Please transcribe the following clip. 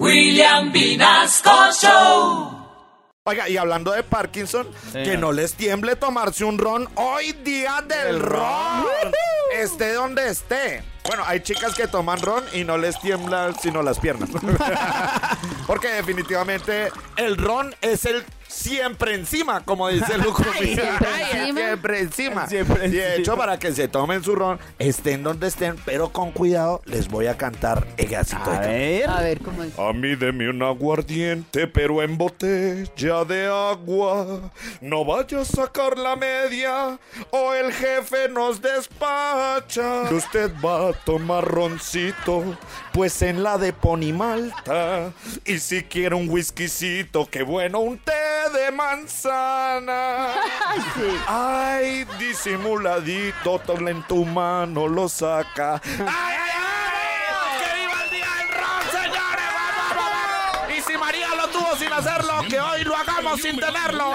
William Vinasco Show. Oiga, y hablando de Parkinson, que no les tiemble tomarse un ron hoy día del ron. Esté donde esté. Bueno, hay chicas que toman ron y no les tiemblan sino las piernas. Porque definitivamente el ron es el siempre encima, como dice Lucas. Siempre encima. Siempre encima. Siempre Y de hecho, encima. para que se tomen su ron, estén donde estén, pero con cuidado, les voy a cantar el gasito A de ver. A ver cómo es. a mí deme un aguardiente, pero en botella de agua. No vaya a sacar la media o el jefe nos despacha. Usted va a tomar roncito, pues en la de Pony Malta. Y si quiere un whiskycito, qué bueno, un té manzana. Ay, disimuladito, todo en tu mano lo saca. ¡Ay, ay, ay! ¡Que viva el día del ron, señores! ¡Vamos, vamos, vamos! Y si María lo tuvo sin hacerlo, que hoy lo hagamos sin tenerlo.